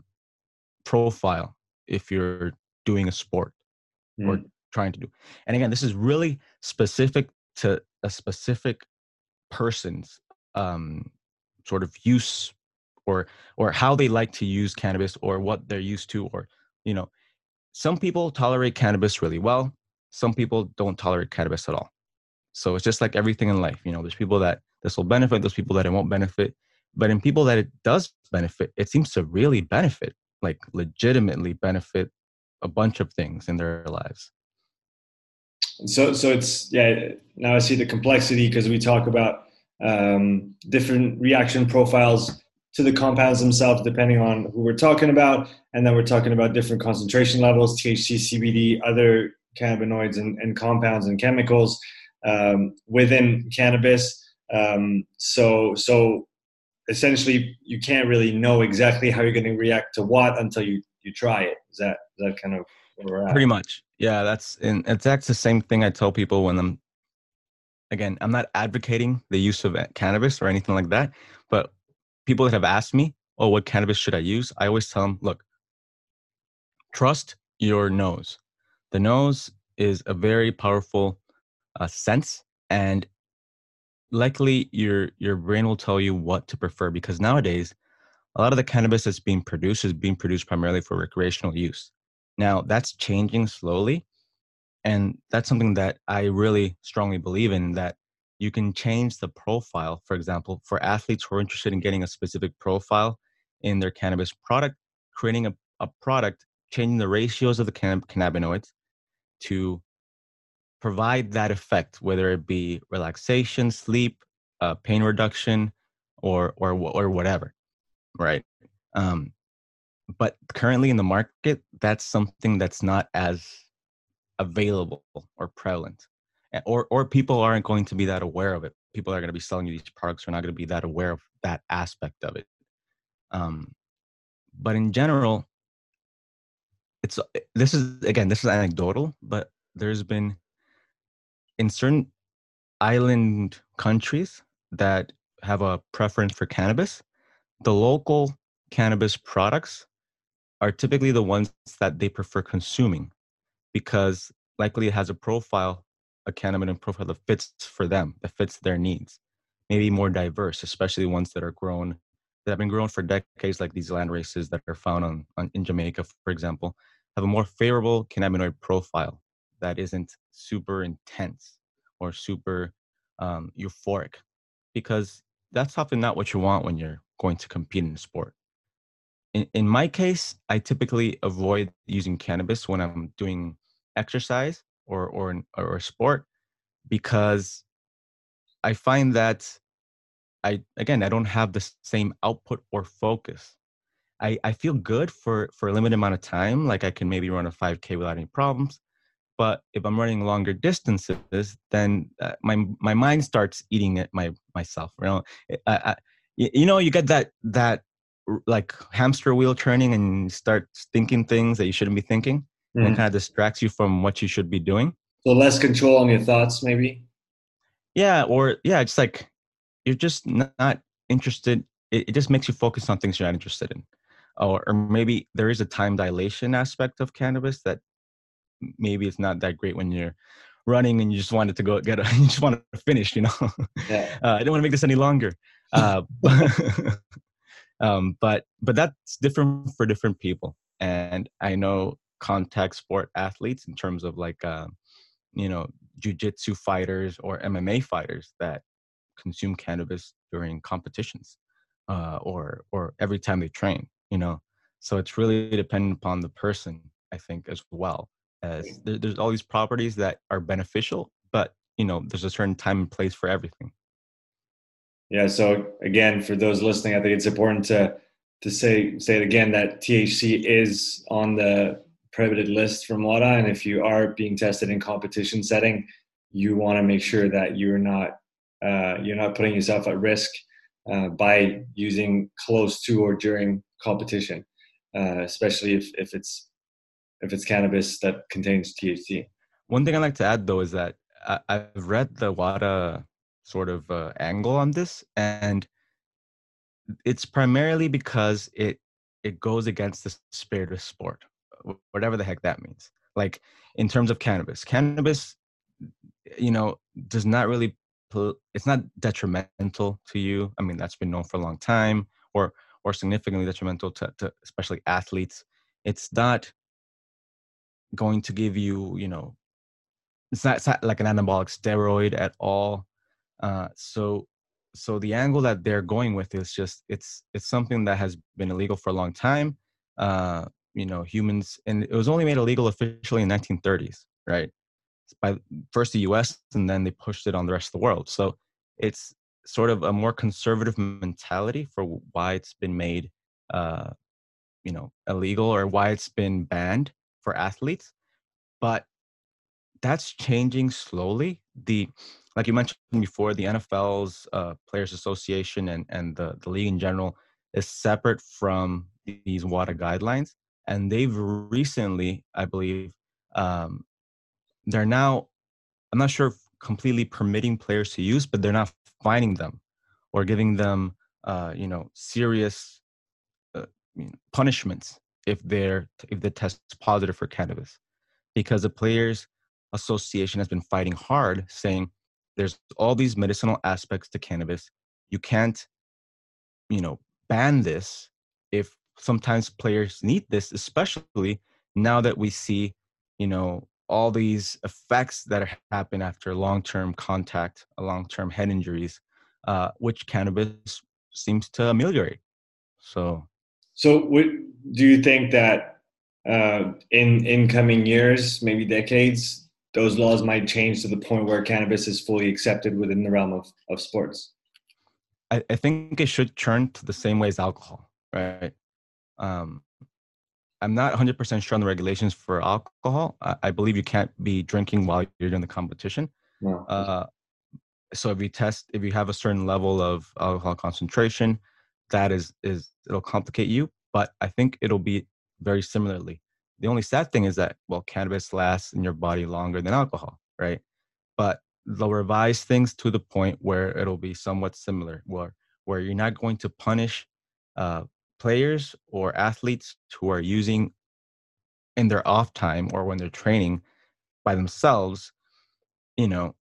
profile if you're doing a sport mm. or trying to do. And again, this is really specific to a specific person's um, sort of use or or how they like to use cannabis or what they're used to or you know some people tolerate cannabis really well some people don't tolerate cannabis at all. So it's just like everything in life you know there's people that this will benefit there's people that it won't benefit but in people that it does benefit it seems to really benefit like legitimately benefit a bunch of things in their lives. So so it's yeah now i see the complexity because we talk about um, different reaction profiles to the compounds themselves depending on who we're talking about. And then we're talking about different concentration levels thc cbd other cannabinoids and, and compounds and chemicals um, within cannabis. Um, so so essentially you can't really know exactly how you're going to react to what until you you try it. Is that is that kind of Pretty much. Yeah, that's and that's the same thing I tell people when I'm again, I'm not advocating the use of cannabis or anything like that, but people that have asked me, "Oh, what cannabis should I use?" I always tell them, "Look, trust your nose. The nose is a very powerful uh, sense, and likely your your brain will tell you what to prefer because nowadays a lot of the cannabis that's being produced is being produced primarily for recreational use. Now that's changing slowly, and that's something that I really strongly believe in. That you can change the profile, for example, for athletes who are interested in getting a specific profile in their cannabis product, creating a, a product, changing the ratios of the cannabinoids to provide that effect, whether it be relaxation, sleep, uh, pain reduction, or or or whatever, right? Um, but currently in the market, that's something that's not as available or prevalent, or or people aren't going to be that aware of it. People are going to be selling you these products are not going to be that aware of that aspect of it. Um, but in general, it's this is again this is anecdotal, but there's been in certain island countries that have a preference for cannabis, the local cannabis products are typically the ones that they prefer consuming because likely it has a profile, a cannabinoid profile that fits for them, that fits their needs. Maybe more diverse, especially ones that are grown that have been grown for decades, like these land races that are found on, on in Jamaica, for example, have a more favorable cannabinoid profile that isn't super intense or super um, euphoric because that's often not what you want when you're going to compete in a sport. In, in my case, I typically avoid using cannabis when I'm doing exercise or or or sport because I find that I again I don't have the same output or focus. I, I feel good for for a limited amount of time, like I can maybe run a 5K without any problems. But if I'm running longer distances, then uh, my my mind starts eating it my myself. You know, I, I, you know, you get that that like hamster wheel turning and start thinking things that you shouldn't be thinking, mm-hmm. and it kind of distracts you from what you should be doing. So less control on your thoughts, maybe. Yeah, or yeah, it's like you're just not interested. It, it just makes you focus on things you're not interested in, or or maybe there is a time dilation aspect of cannabis that maybe it's not that great when you're running and you just wanted to go get a, you just want to finish you know yeah. uh, i don't want to make this any longer uh, um, but but that's different for different people and i know contact sport athletes in terms of like uh, you know jiu-jitsu fighters or mma fighters that consume cannabis during competitions uh, or or every time they train you know? So it's really dependent upon the person i think as well as there, there's all these properties that are beneficial but you know there's a certain time and place for everything. Yeah so again for those listening i think it's important to to say say it again that thc is on the prohibited list from WADA and if you are being tested in competition setting you want to make sure that you're not uh, you're not putting yourself at risk uh, by using close to or during competition uh, especially if, if it's if it's cannabis that contains THC. One thing I like to add though is that I, have read the WADA sort of uh, angle on this, and it's primarily because it it goes against the spirit of sport, whatever the heck that means. Like in terms of cannabis, cannabis, you know, does not really it's not detrimental to you. I mean, that's been known for a long time, or or significantly detrimental to, to especially athletes. It's not going to give you, you know, it's not, it's not like an anabolic steroid at all. Uh, so, so the angle that they're going with is just it's it's something that has been illegal for a long time. Uh, you know, humans, and it was only made illegal officially in 1930s, right? By first the U.S. and then they pushed it on the rest of the world. So it's sort of a more conservative mentality for why it's been made, uh, you know, illegal or why it's been banned for athletes, but that's changing slowly. The like you mentioned before, the NFL's uh, Players Association and and the the league in general is separate from these WADA guidelines, and they've recently, I believe, um, they're now. I'm not sure completely permitting players to use, but they're not fining them or giving them, uh, you know, serious uh, punishments if they're if they test positive for cannabis because the players association has been fighting hard saying there's all these medicinal aspects to cannabis. You can't, you know, ban this if sometimes players need this, especially now that we see, you know, all these effects that happen after long-term contact, long-term head injuries, uh, which cannabis seems to ameliorate. So, so what, do you think that uh, in in coming years, maybe decades, those laws might change to the point where cannabis is fully accepted within the realm of, of sports? I, I think it should turn to the same way as alcohol, right? Um, I'm not 100% sure on the regulations for alcohol. I, I, believe you can't be drinking while you're doing the competition. No. Uh, so if you test, if you have a certain level of alcohol concentration, that is is it'll complicate you. But I think it'll be very similarly. The only sad thing is that well, cannabis lasts in your body longer than alcohol, right? But they'll revise things to the point where it'll be somewhat similar, where where you're not going to punish uh, players or athletes who are using in their off time or when they're training by themselves, you know,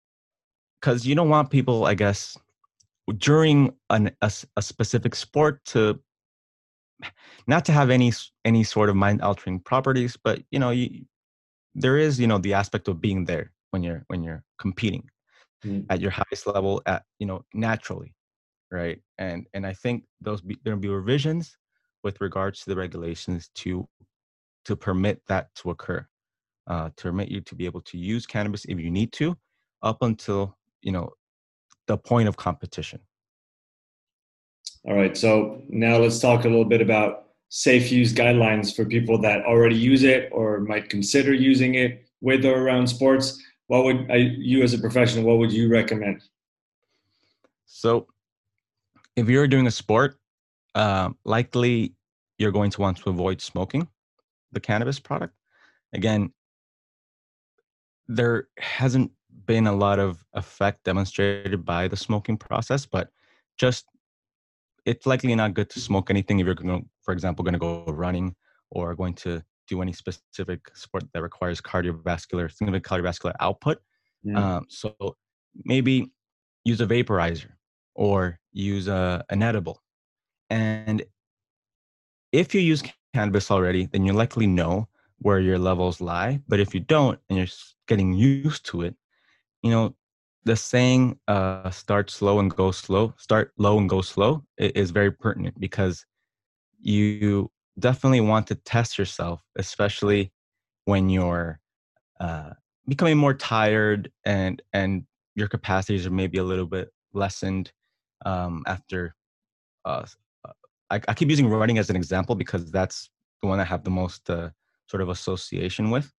because you don't want people, I guess, during an, a, a specific sport to not to have any any sort of mind altering properties, but you know, you, there is you know the aspect of being there when you're when you're competing mm. at your highest level at you know naturally right and and i think those be, there'll be revisions with regards to the regulations to to permit that to occur uh, to permit you to be able to use cannabis if you need to up until you know the point of competition. All right so now let's talk a little bit about safe use guidelines for people that already use it or might consider using it with or around sports. What would I, you as a professional what would you recommend? So if you're doing a sport uh, likely you're going to want to avoid smoking the cannabis product. Again, there hasn't been a lot of effect demonstrated by the smoking process, but just it's likely not good to smoke anything if you're going to, for example, going to go running or going to do any specific sport that requires cardiovascular, significant cardiovascular output. Yeah. Um, so maybe use a vaporizer or use a, an edible. And if you use cannabis already, then you likely know where your levels lie. But if you don't and you're getting used to it, you know, the saying uh, start slow and go slow, start low and go slow is very pertinent because you definitely want to test yourself, especially when you're uh, becoming more tired and and your capacities are maybe a little bit lessened um, after uh, I, I, keep using running as an example because that's the one I have the most uh, sort of association with.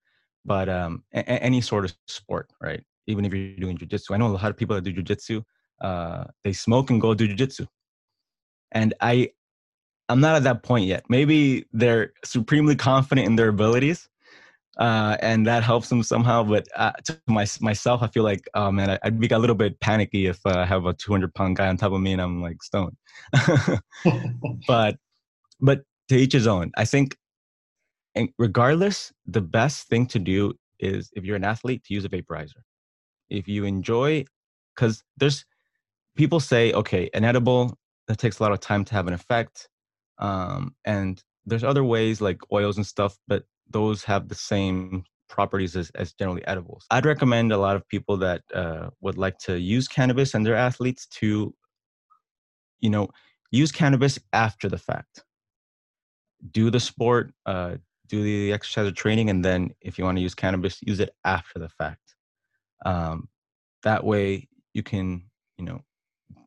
But um, a- any sort of sport, right? Even if you're doing jujitsu, I know a lot of people that do jujitsu. Uh, they smoke and go do jujitsu, and I, I'm not at that point yet. Maybe they're supremely confident in their abilities, uh, and that helps them somehow. But uh, to my, myself, I feel like, oh man, I'd be a little bit panicky if uh, I have a 200 pound guy on top of me and I'm like stoned. but but to each his own. I think, and regardless, the best thing to do is if you're an athlete to use a vaporizer. If you enjoy, because there's people say, okay, an edible that takes a lot of time to have an effect, um, and there's other ways like oils and stuff, but those have the same properties as, as generally edibles. I'd recommend a lot of people that uh, would like to use cannabis and their athletes to, you know, use cannabis after the fact. Do the sport, uh, do the exercise or training, and then if you want to use cannabis, use it after the fact. Um, that way, you can, you know,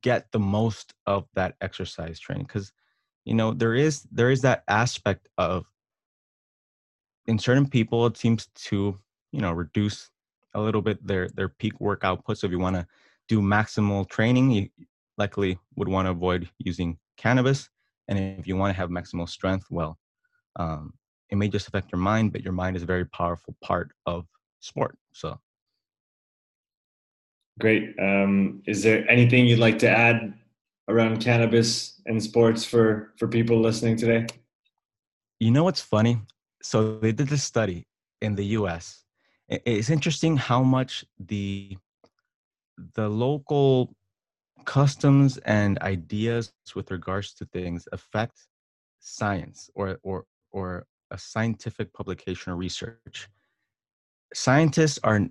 get the most of that exercise training because, you know, there is there is that aspect of in certain people it seems to you know reduce a little bit their their peak work output so if you want to do maximal training you likely would want to avoid using cannabis and if you want to have maximal strength well um, it may just affect your mind but your mind is a very powerful part of sport so. Great um, is there anything you'd like to add around cannabis and sports for for people listening today? You know what's funny so they did this study in the US. It's interesting how much the the local customs and ideas with regards to things affect science or or or a scientific publication or research. Scientists are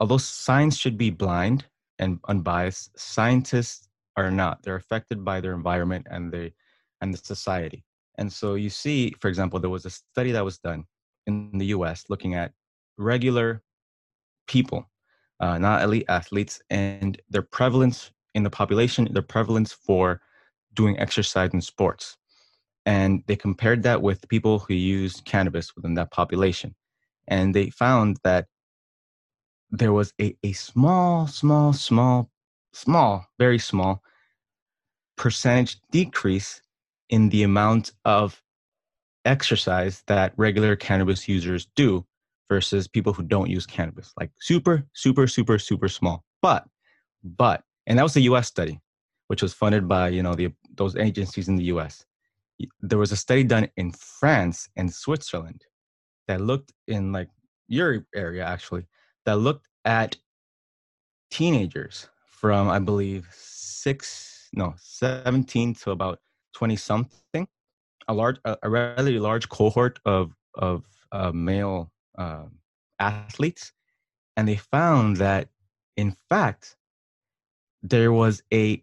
although science should be blind and unbiased scientists are not. They're affected by their environment and the and the society and so you see for example there was a study that was done in the us looking at regular people uh, not elite athletes and their prevalence in the population their prevalence for doing exercise and sports. And they compared that with people who used cannabis within that population. And they found that there was a, a small small small small very small percentage decrease in the amount of exercise that regular cannabis users do versus people who don't use cannabis. Like super super super super small. But but and that was a us study which was funded by you know the those agencies in the us there was a study done in France and Switzerland that looked in like your area actually that looked at teenagers from I believe six no 17 to about 20 something a large a, a relatively large cohort of of uh, male uh, athletes and they found that in fact there was a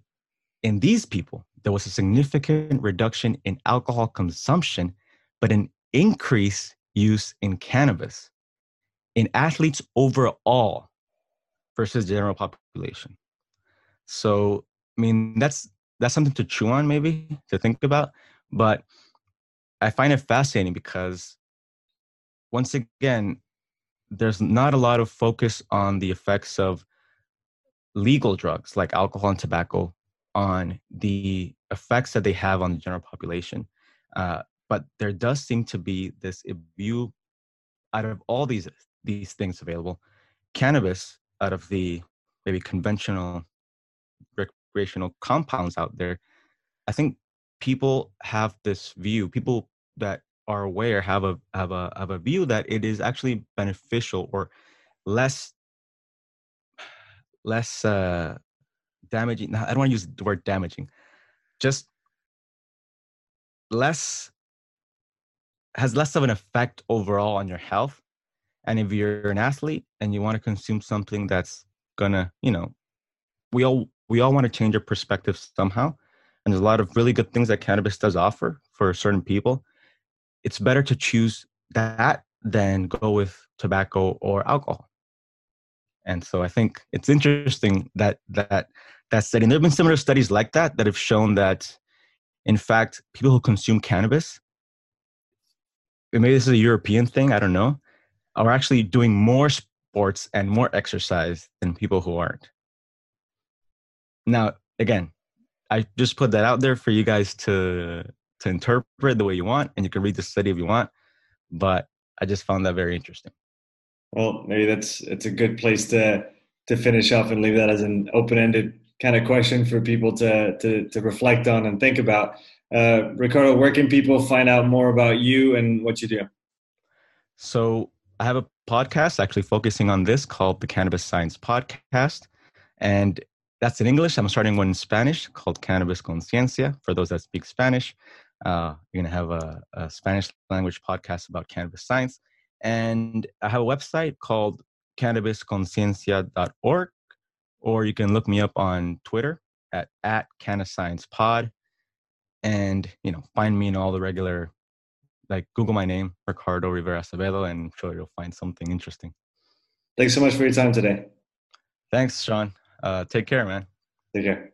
in these people there was a significant reduction in alcohol consumption, but an increase use in cannabis in athletes overall versus general population. So, I mean, that's that's something to chew on, maybe to think about. But I find it fascinating because, once again, there's not a lot of focus on the effects of legal drugs like alcohol and tobacco on the effects that they have on the general population. Uh, but there does seem to be this view out of all these these things available, cannabis out of the maybe conventional recreational compounds out there. I think people have this view. People that are aware have a have a have a view that it is actually beneficial or less less uh, damaging. I don't want to use the word damaging. Just less has less of an effect overall on your health. And if you're an athlete and you want to consume something that's gonna, you know, we all we all want to change our perspective somehow. And there's a lot of really good things that cannabis does offer for certain people. It's better to choose that than go with tobacco or alcohol. And so I think it's interesting that that that study. And there have been similar studies like that that have shown that, in fact, people who consume cannabis, maybe this is a European thing, I don't know, are actually doing more sports and more exercise than people who aren't. Now, again, I just put that out there for you guys to to interpret the way you want, and you can read the study if you want. But I just found that very interesting. Well, maybe that's it's a good place to to finish off and leave that as an open ended kind of question for people to, to, to reflect on and think about. Uh, Ricardo, where can people find out more about you and what you do? So I have a podcast actually focusing on this called the Cannabis Science Podcast. And that's in English. I'm starting one in Spanish called Cannabis Conciencia for those that speak Spanish. Uh, you're going to have a, a Spanish language podcast about cannabis science. And I have a website called cannabisconciencia.org or you can look me up on Twitter at at Science and you know find me in all the regular like Google my name Ricardo Rivera Acevedo, and I'm sure you'll find something interesting. Thanks so much for your time today. Thanks, Sean. Uh, take care, man. Take care.